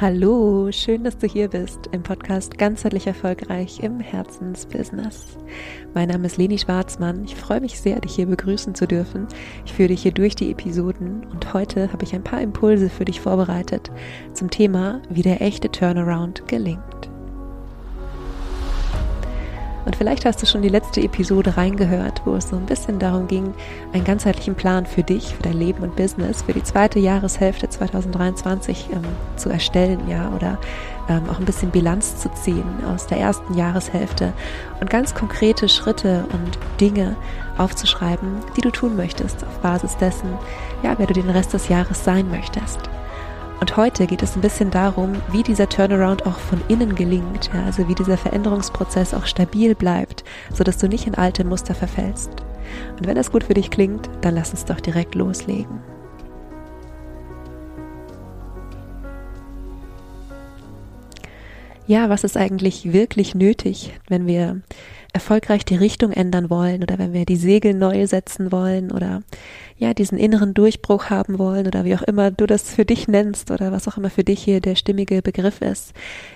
Hallo, schön, dass du hier bist im Podcast Ganzheitlich Erfolgreich im Herzensbusiness. Mein Name ist Leni Schwarzmann. Ich freue mich sehr, dich hier begrüßen zu dürfen. Ich führe dich hier durch die Episoden und heute habe ich ein paar Impulse für dich vorbereitet zum Thema, wie der echte Turnaround gelingt. Und vielleicht hast du schon die letzte Episode reingehört, wo es so ein bisschen darum ging, einen ganzheitlichen Plan für dich, für dein Leben und Business für die zweite Jahreshälfte 2023 ähm, zu erstellen, ja, oder ähm, auch ein bisschen Bilanz zu ziehen aus der ersten Jahreshälfte und ganz konkrete Schritte und Dinge aufzuschreiben, die du tun möchtest auf Basis dessen, ja, wer du den Rest des Jahres sein möchtest. Und heute geht es ein bisschen darum, wie dieser Turnaround auch von innen gelingt, ja, also wie dieser Veränderungsprozess auch stabil bleibt, sodass du nicht in alte Muster verfällst. Und wenn das gut für dich klingt, dann lass uns doch direkt loslegen. Ja, was ist eigentlich wirklich nötig, wenn wir erfolgreich die Richtung ändern wollen oder wenn wir die Segel neu setzen wollen oder ja, diesen inneren Durchbruch haben wollen oder wie auch immer du das für dich nennst oder was auch immer für dich hier der stimmige Begriff ist.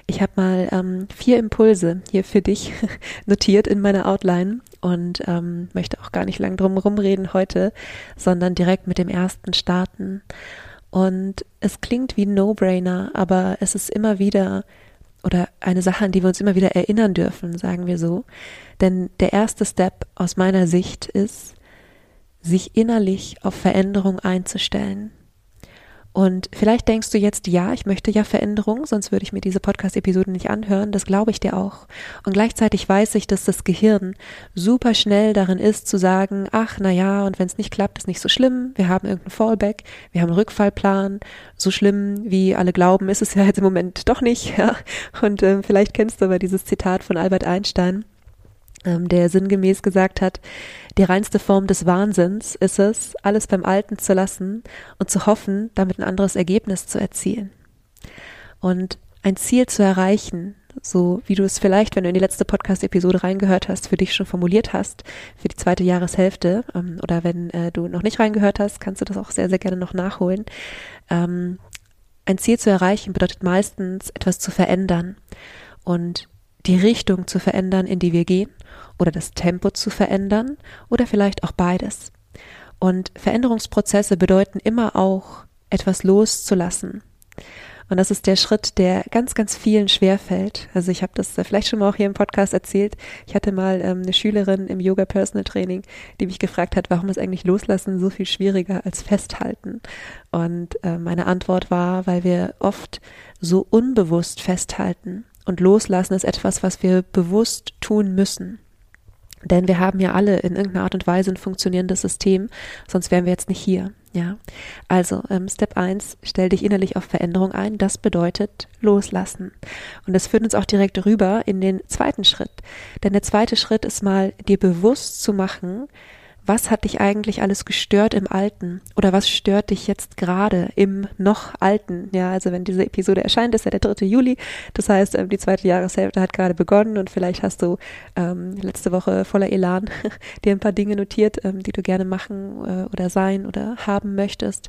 Ich habe mal ähm, vier Impulse hier für dich notiert in meiner Outline und ähm, möchte auch gar nicht lang drum rumreden heute, sondern direkt mit dem ersten starten. Und es klingt wie ein No-Brainer, aber es ist immer wieder oder eine Sache, an die wir uns immer wieder erinnern dürfen, sagen wir so. Denn der erste Step aus meiner Sicht ist, sich innerlich auf Veränderung einzustellen. Und vielleicht denkst du jetzt, ja, ich möchte ja Veränderung, sonst würde ich mir diese Podcast-Episode nicht anhören. Das glaube ich dir auch. Und gleichzeitig weiß ich, dass das Gehirn super schnell darin ist zu sagen, ach, na ja, und wenn es nicht klappt, ist nicht so schlimm. Wir haben irgendeinen Fallback, wir haben einen Rückfallplan. So schlimm, wie alle glauben, ist es ja jetzt im Moment doch nicht. Ja? Und äh, vielleicht kennst du aber dieses Zitat von Albert Einstein ähm, der sinngemäß gesagt hat, die reinste Form des Wahnsinns ist es, alles beim Alten zu lassen und zu hoffen, damit ein anderes Ergebnis zu erzielen. Und ein Ziel zu erreichen, so wie du es vielleicht, wenn du in die letzte Podcast-Episode reingehört hast, für dich schon formuliert hast, für die zweite Jahreshälfte, ähm, oder wenn äh, du noch nicht reingehört hast, kannst du das auch sehr, sehr gerne noch nachholen. Ähm, ein Ziel zu erreichen bedeutet meistens etwas zu verändern und die Richtung zu verändern, in die wir gehen oder das Tempo zu verändern oder vielleicht auch beides. Und Veränderungsprozesse bedeuten immer auch, etwas loszulassen. Und das ist der Schritt, der ganz, ganz vielen schwerfällt. Also ich habe das vielleicht schon mal auch hier im Podcast erzählt. Ich hatte mal ähm, eine Schülerin im Yoga Personal Training, die mich gefragt hat, warum ist eigentlich Loslassen so viel schwieriger als Festhalten? Und äh, meine Antwort war, weil wir oft so unbewusst festhalten. Und Loslassen ist etwas, was wir bewusst tun müssen. Denn wir haben ja alle in irgendeiner Art und Weise ein funktionierendes System, sonst wären wir jetzt nicht hier. Ja, also ähm, Step 1, stell dich innerlich auf Veränderung ein. Das bedeutet loslassen. Und das führt uns auch direkt rüber in den zweiten Schritt. Denn der zweite Schritt ist mal, dir bewusst zu machen, was hat dich eigentlich alles gestört im Alten oder was stört dich jetzt gerade im noch Alten? Ja, also wenn diese Episode erscheint, ist ja der 3. Juli. Das heißt, ähm, die zweite Jahreshälfte hat gerade begonnen und vielleicht hast du ähm, letzte Woche voller Elan dir ein paar Dinge notiert, ähm, die du gerne machen äh, oder sein oder haben möchtest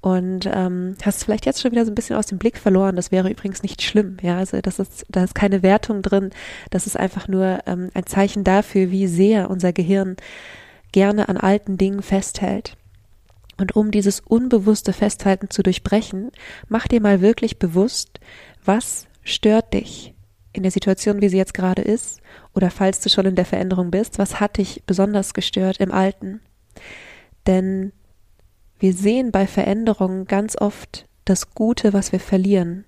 und ähm, hast vielleicht jetzt schon wieder so ein bisschen aus dem Blick verloren. Das wäre übrigens nicht schlimm. Ja, also das ist, da ist keine Wertung drin. Das ist einfach nur ähm, ein Zeichen dafür, wie sehr unser Gehirn gerne an alten Dingen festhält. Und um dieses unbewusste Festhalten zu durchbrechen, mach dir mal wirklich bewusst, was stört dich in der Situation, wie sie jetzt gerade ist, oder falls du schon in der Veränderung bist, was hat dich besonders gestört im Alten? Denn wir sehen bei Veränderungen ganz oft das Gute, was wir verlieren.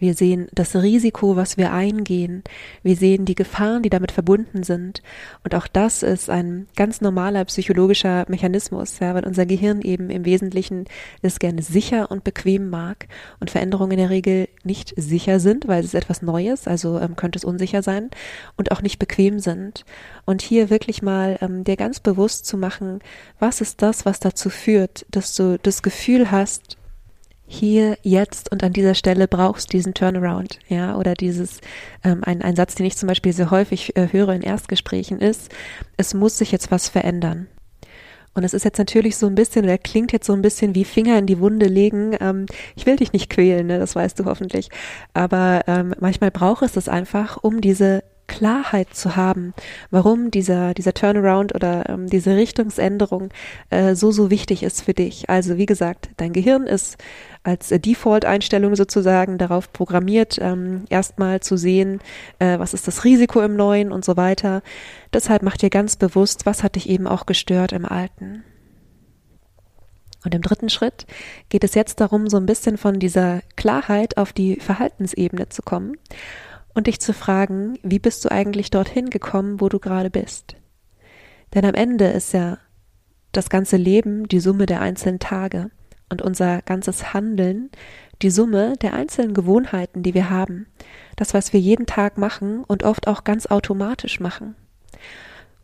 Wir sehen das Risiko, was wir eingehen. Wir sehen die Gefahren, die damit verbunden sind. Und auch das ist ein ganz normaler psychologischer Mechanismus, ja, weil unser Gehirn eben im Wesentlichen es gerne sicher und bequem mag und Veränderungen in der Regel nicht sicher sind, weil es ist etwas Neues, also ähm, könnte es unsicher sein und auch nicht bequem sind. Und hier wirklich mal ähm, dir ganz bewusst zu machen, was ist das, was dazu führt, dass du das Gefühl hast, hier, jetzt und an dieser Stelle brauchst diesen Turnaround, ja, oder dieses, ähm, ein, ein Satz, den ich zum Beispiel sehr häufig äh, höre in Erstgesprächen ist, es muss sich jetzt was verändern. Und es ist jetzt natürlich so ein bisschen, oder klingt jetzt so ein bisschen wie Finger in die Wunde legen. Ähm, ich will dich nicht quälen, ne? das weißt du hoffentlich. Aber ähm, manchmal braucht es das einfach, um diese Klarheit zu haben, warum dieser, dieser Turnaround oder ähm, diese Richtungsänderung äh, so, so wichtig ist für dich. Also wie gesagt, dein Gehirn ist als äh, Default-Einstellung sozusagen darauf programmiert, ähm, erstmal zu sehen, äh, was ist das Risiko im Neuen und so weiter. Deshalb mach dir ganz bewusst, was hat dich eben auch gestört im Alten. Und im dritten Schritt geht es jetzt darum, so ein bisschen von dieser Klarheit auf die Verhaltensebene zu kommen und dich zu fragen, wie bist du eigentlich dorthin gekommen, wo du gerade bist? Denn am Ende ist ja das ganze Leben die Summe der einzelnen Tage und unser ganzes Handeln die Summe der einzelnen Gewohnheiten, die wir haben. Das, was wir jeden Tag machen und oft auch ganz automatisch machen.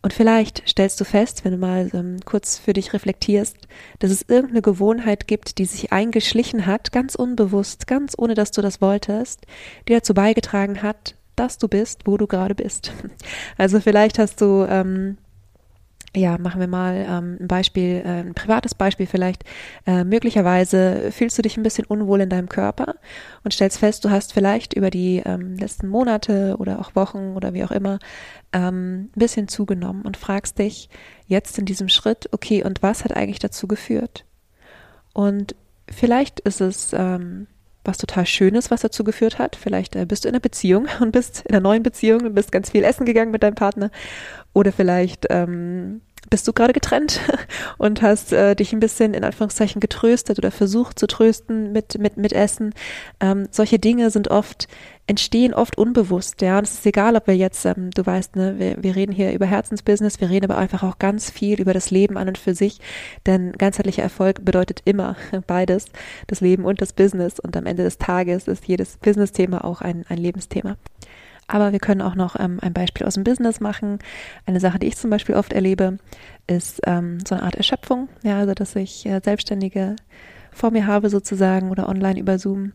Und vielleicht stellst du fest, wenn du mal ähm, kurz für dich reflektierst, dass es irgendeine Gewohnheit gibt, die sich eingeschlichen hat, ganz unbewusst, ganz ohne dass du das wolltest, die dazu beigetragen hat, dass du bist, wo du gerade bist. Also vielleicht hast du ähm, ja, machen wir mal ähm, ein Beispiel, äh, ein privates Beispiel vielleicht. Äh, möglicherweise fühlst du dich ein bisschen unwohl in deinem Körper und stellst fest, du hast vielleicht über die ähm, letzten Monate oder auch Wochen oder wie auch immer ähm, ein bisschen zugenommen und fragst dich jetzt in diesem Schritt, okay, und was hat eigentlich dazu geführt? Und vielleicht ist es ähm, was total Schönes, was dazu geführt hat. Vielleicht äh, bist du in einer Beziehung und bist in einer neuen Beziehung und bist ganz viel essen gegangen mit deinem Partner. Oder vielleicht ähm, bist du gerade getrennt und hast äh, dich ein bisschen in Anführungszeichen getröstet oder versucht zu trösten mit, mit, mit Essen. Ähm, solche Dinge sind oft, entstehen oft unbewusst, ja. Und es ist egal, ob wir jetzt, ähm, du weißt, ne, wir, wir reden hier über Herzensbusiness, wir reden aber einfach auch ganz viel über das Leben an und für sich, denn ganzheitlicher Erfolg bedeutet immer beides, das Leben und das Business. Und am Ende des Tages ist jedes Business-Thema auch ein, ein Lebensthema. Aber wir können auch noch ähm, ein Beispiel aus dem Business machen. Eine Sache, die ich zum Beispiel oft erlebe, ist ähm, so eine Art Erschöpfung. Ja, also dass ich äh, Selbstständige vor mir habe sozusagen oder online über Zoom,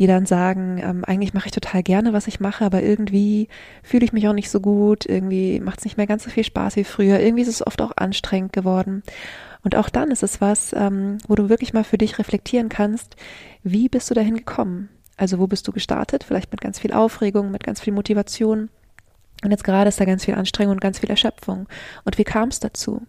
die dann sagen, ähm, eigentlich mache ich total gerne, was ich mache, aber irgendwie fühle ich mich auch nicht so gut, irgendwie macht es nicht mehr ganz so viel Spaß wie früher, irgendwie ist es oft auch anstrengend geworden. Und auch dann ist es was, ähm, wo du wirklich mal für dich reflektieren kannst, wie bist du dahin gekommen? Also wo bist du gestartet? Vielleicht mit ganz viel Aufregung, mit ganz viel Motivation. Und jetzt gerade ist da ganz viel Anstrengung und ganz viel Erschöpfung. Und wie kam es dazu?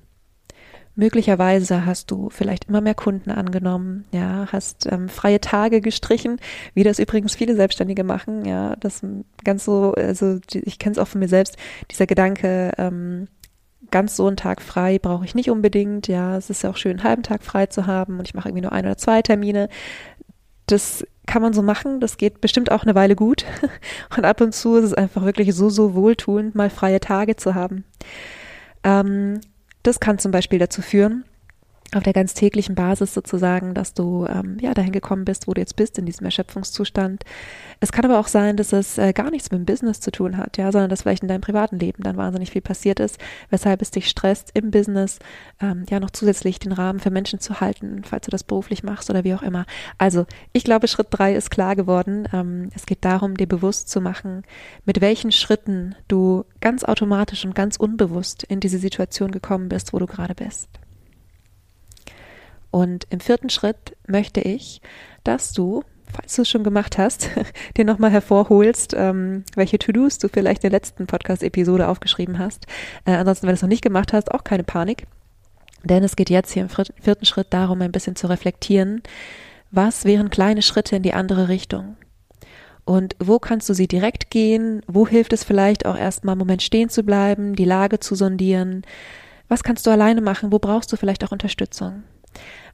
Möglicherweise hast du vielleicht immer mehr Kunden angenommen, ja, hast ähm, freie Tage gestrichen, wie das übrigens viele Selbstständige machen, ja, das ganz so, also ich kenne es auch von mir selbst, dieser Gedanke, ähm, ganz so einen Tag frei brauche ich nicht unbedingt, ja, es ist ja auch schön, einen halben Tag frei zu haben und ich mache irgendwie nur ein oder zwei Termine. Das kann man so machen. Das geht bestimmt auch eine Weile gut. Und ab und zu ist es einfach wirklich so, so wohltuend, mal freie Tage zu haben. Ähm, das kann zum Beispiel dazu führen, auf der ganz täglichen Basis sozusagen, dass du ähm, ja dahin gekommen bist, wo du jetzt bist in diesem Erschöpfungszustand. Es kann aber auch sein, dass es äh, gar nichts mit dem Business zu tun hat, ja, sondern dass vielleicht in deinem privaten Leben dann wahnsinnig viel passiert ist, weshalb es dich stresst im Business, ähm, ja noch zusätzlich den Rahmen für Menschen zu halten, falls du das beruflich machst oder wie auch immer. Also ich glaube, Schritt drei ist klar geworden. Ähm, es geht darum, dir bewusst zu machen, mit welchen Schritten du ganz automatisch und ganz unbewusst in diese Situation gekommen bist, wo du gerade bist. Und im vierten Schritt möchte ich, dass du, falls du es schon gemacht hast, dir nochmal hervorholst, ähm, welche To-Dos du vielleicht in der letzten Podcast-Episode aufgeschrieben hast. Äh, ansonsten, wenn du es noch nicht gemacht hast, auch keine Panik. Denn es geht jetzt hier im vierten Schritt darum, ein bisschen zu reflektieren, was wären kleine Schritte in die andere Richtung? Und wo kannst du sie direkt gehen? Wo hilft es vielleicht auch erstmal einen Moment stehen zu bleiben, die Lage zu sondieren? Was kannst du alleine machen? Wo brauchst du vielleicht auch Unterstützung?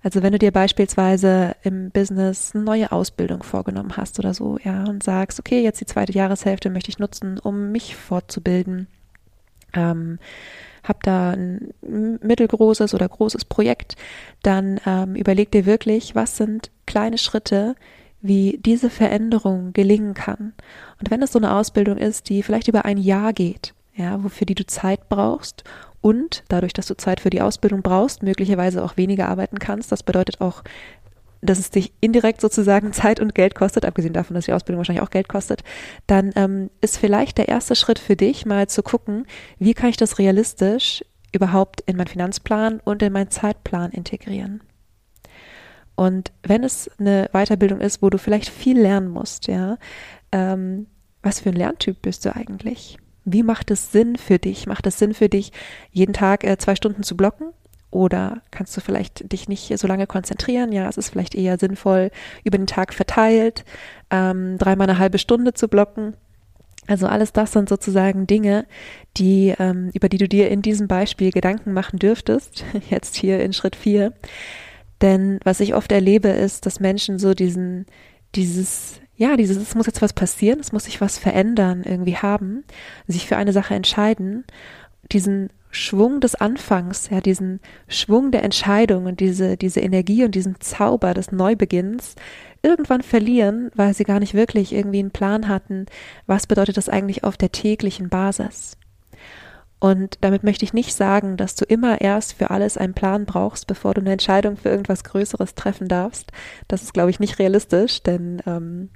Also wenn du dir beispielsweise im Business eine neue Ausbildung vorgenommen hast oder so, ja, und sagst, okay, jetzt die zweite Jahreshälfte möchte ich nutzen, um mich fortzubilden, ähm, hab da ein mittelgroßes oder großes Projekt, dann ähm, überleg dir wirklich, was sind kleine Schritte, wie diese Veränderung gelingen kann. Und wenn es so eine Ausbildung ist, die vielleicht über ein Jahr geht, ja, wofür die du Zeit brauchst und dadurch, dass du Zeit für die Ausbildung brauchst, möglicherweise auch weniger arbeiten kannst. Das bedeutet auch, dass es dich indirekt sozusagen Zeit und Geld kostet, abgesehen davon, dass die Ausbildung wahrscheinlich auch Geld kostet, dann ähm, ist vielleicht der erste Schritt für dich mal zu gucken, wie kann ich das realistisch überhaupt in meinen Finanzplan und in meinen Zeitplan integrieren? Und wenn es eine Weiterbildung ist, wo du vielleicht viel lernen musst, ja, ähm, was für ein Lerntyp bist du eigentlich? Wie macht es Sinn für dich? Macht es Sinn für dich, jeden Tag äh, zwei Stunden zu blocken? Oder kannst du vielleicht dich nicht so lange konzentrieren? Ja, es ist vielleicht eher sinnvoll, über den Tag verteilt, ähm, dreimal eine halbe Stunde zu blocken. Also alles das sind sozusagen Dinge, die, ähm, über die du dir in diesem Beispiel Gedanken machen dürftest, jetzt hier in Schritt vier. Denn was ich oft erlebe, ist, dass Menschen so diesen, dieses, ja, dieses, es muss jetzt was passieren, es muss sich was verändern, irgendwie haben, sich für eine Sache entscheiden, diesen Schwung des Anfangs, ja, diesen Schwung der Entscheidung und diese, diese Energie und diesen Zauber des Neubeginns irgendwann verlieren, weil sie gar nicht wirklich irgendwie einen Plan hatten, was bedeutet das eigentlich auf der täglichen Basis. Und damit möchte ich nicht sagen, dass du immer erst für alles einen Plan brauchst, bevor du eine Entscheidung für irgendwas Größeres treffen darfst. Das ist, glaube ich, nicht realistisch, denn ähm,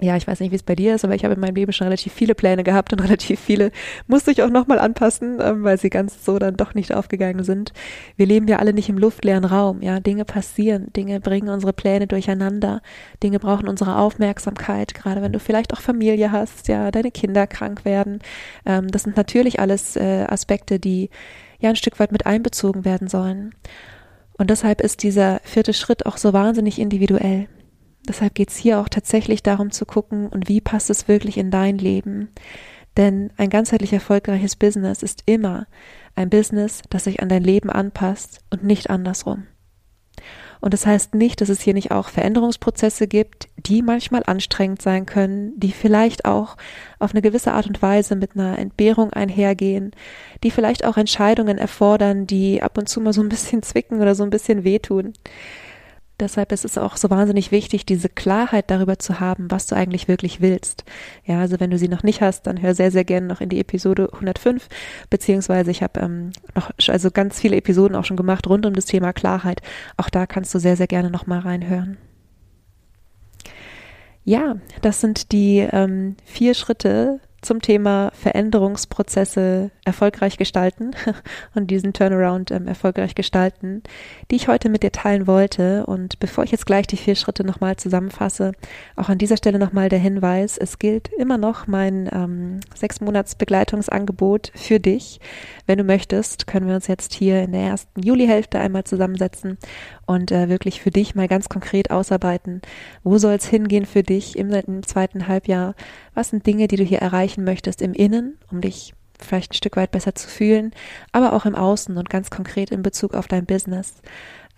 ja, ich weiß nicht, wie es bei dir ist, aber ich habe in meinem Leben schon relativ viele Pläne gehabt und relativ viele musste ich auch nochmal anpassen, ähm, weil sie ganz so dann doch nicht aufgegangen sind. Wir leben ja alle nicht im luftleeren Raum, ja, Dinge passieren, Dinge bringen unsere Pläne durcheinander, Dinge brauchen unsere Aufmerksamkeit, gerade wenn du vielleicht auch Familie hast, ja, deine Kinder krank werden. Ähm, das sind natürlich alles äh, Aspekte, die ja ein Stück weit mit einbezogen werden sollen. Und deshalb ist dieser vierte Schritt auch so wahnsinnig individuell. Deshalb geht es hier auch tatsächlich darum zu gucken, und wie passt es wirklich in dein Leben. Denn ein ganzheitlich erfolgreiches Business ist immer ein Business, das sich an dein Leben anpasst und nicht andersrum. Und das heißt nicht, dass es hier nicht auch Veränderungsprozesse gibt, die manchmal anstrengend sein können, die vielleicht auch auf eine gewisse Art und Weise mit einer Entbehrung einhergehen, die vielleicht auch Entscheidungen erfordern, die ab und zu mal so ein bisschen zwicken oder so ein bisschen wehtun. Deshalb ist es auch so wahnsinnig wichtig, diese Klarheit darüber zu haben, was du eigentlich wirklich willst. Ja, also wenn du sie noch nicht hast, dann hör sehr, sehr gerne noch in die Episode 105, beziehungsweise ich habe ähm, noch also ganz viele Episoden auch schon gemacht rund um das Thema Klarheit. Auch da kannst du sehr, sehr gerne noch mal reinhören. Ja, das sind die ähm, vier Schritte, zum Thema Veränderungsprozesse erfolgreich gestalten und diesen Turnaround ähm, erfolgreich gestalten, die ich heute mit dir teilen wollte. Und bevor ich jetzt gleich die vier Schritte nochmal zusammenfasse, auch an dieser Stelle nochmal der Hinweis, es gilt immer noch mein ähm, sechs Monats Begleitungsangebot für dich. Wenn du möchtest, können wir uns jetzt hier in der ersten Julihälfte einmal zusammensetzen und äh, wirklich für dich mal ganz konkret ausarbeiten, wo soll es hingehen für dich im, im zweiten Halbjahr, was sind Dinge, die du hier erreichen möchtest im Innen, um dich vielleicht ein Stück weit besser zu fühlen, aber auch im Außen und ganz konkret in Bezug auf dein Business.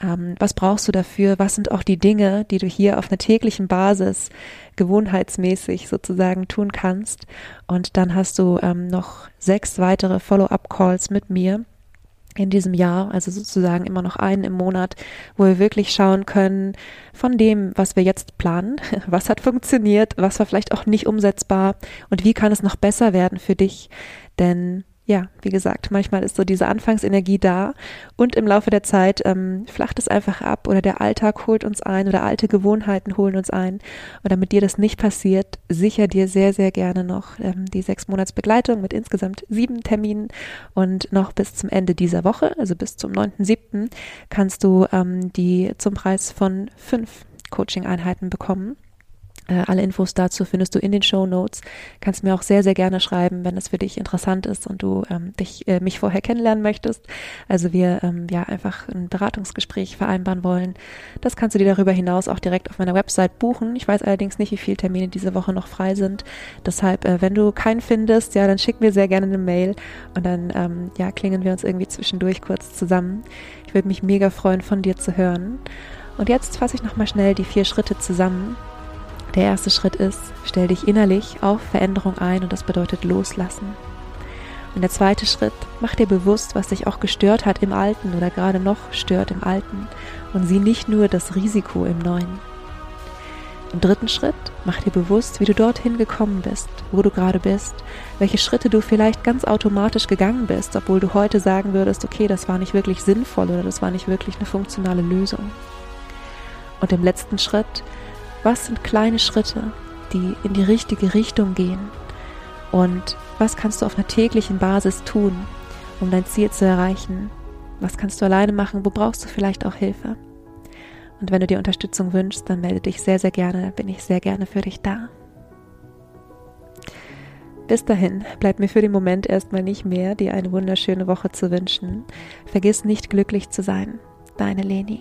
Ähm, was brauchst du dafür? Was sind auch die Dinge, die du hier auf einer täglichen Basis gewohnheitsmäßig sozusagen tun kannst? Und dann hast du ähm, noch sechs weitere Follow-up-Calls mit mir in diesem Jahr, also sozusagen immer noch einen im Monat, wo wir wirklich schauen können von dem, was wir jetzt planen, was hat funktioniert, was war vielleicht auch nicht umsetzbar und wie kann es noch besser werden für dich. Denn ja, wie gesagt, manchmal ist so diese Anfangsenergie da und im Laufe der Zeit ähm, flacht es einfach ab oder der Alltag holt uns ein oder alte Gewohnheiten holen uns ein. Und damit dir das nicht passiert, sicher dir sehr, sehr gerne noch ähm, die sechs Monats Begleitung mit insgesamt sieben Terminen und noch bis zum Ende dieser Woche, also bis zum 9.7., kannst du ähm, die zum Preis von fünf Coaching-Einheiten bekommen. Äh, alle Infos dazu findest du in den Show Notes. Kannst mir auch sehr, sehr gerne schreiben, wenn es für dich interessant ist und du ähm, dich, äh, mich vorher kennenlernen möchtest. Also wir ähm, ja einfach ein Beratungsgespräch vereinbaren wollen. Das kannst du dir darüber hinaus auch direkt auf meiner Website buchen. Ich weiß allerdings nicht, wie viele Termine diese Woche noch frei sind. Deshalb, äh, wenn du keinen findest, ja, dann schick mir sehr gerne eine Mail und dann ähm, ja klingen wir uns irgendwie zwischendurch kurz zusammen. Ich würde mich mega freuen, von dir zu hören. Und jetzt fasse ich nochmal schnell die vier Schritte zusammen der erste Schritt ist, stell dich innerlich auf Veränderung ein und das bedeutet loslassen. Und der zweite Schritt, mach dir bewusst, was dich auch gestört hat im Alten oder gerade noch stört im Alten und sieh nicht nur das Risiko im Neuen. Im dritten Schritt, mach dir bewusst, wie du dorthin gekommen bist, wo du gerade bist, welche Schritte du vielleicht ganz automatisch gegangen bist, obwohl du heute sagen würdest, okay, das war nicht wirklich sinnvoll oder das war nicht wirklich eine funktionale Lösung. Und im letzten Schritt, was sind kleine Schritte, die in die richtige Richtung gehen? Und was kannst du auf einer täglichen Basis tun, um dein Ziel zu erreichen? Was kannst du alleine machen? Wo brauchst du vielleicht auch Hilfe? Und wenn du dir Unterstützung wünschst, dann melde dich sehr, sehr gerne, bin ich sehr gerne für dich da. Bis dahin bleibt mir für den Moment erstmal nicht mehr, dir eine wunderschöne Woche zu wünschen. Vergiss nicht glücklich zu sein. Deine Leni.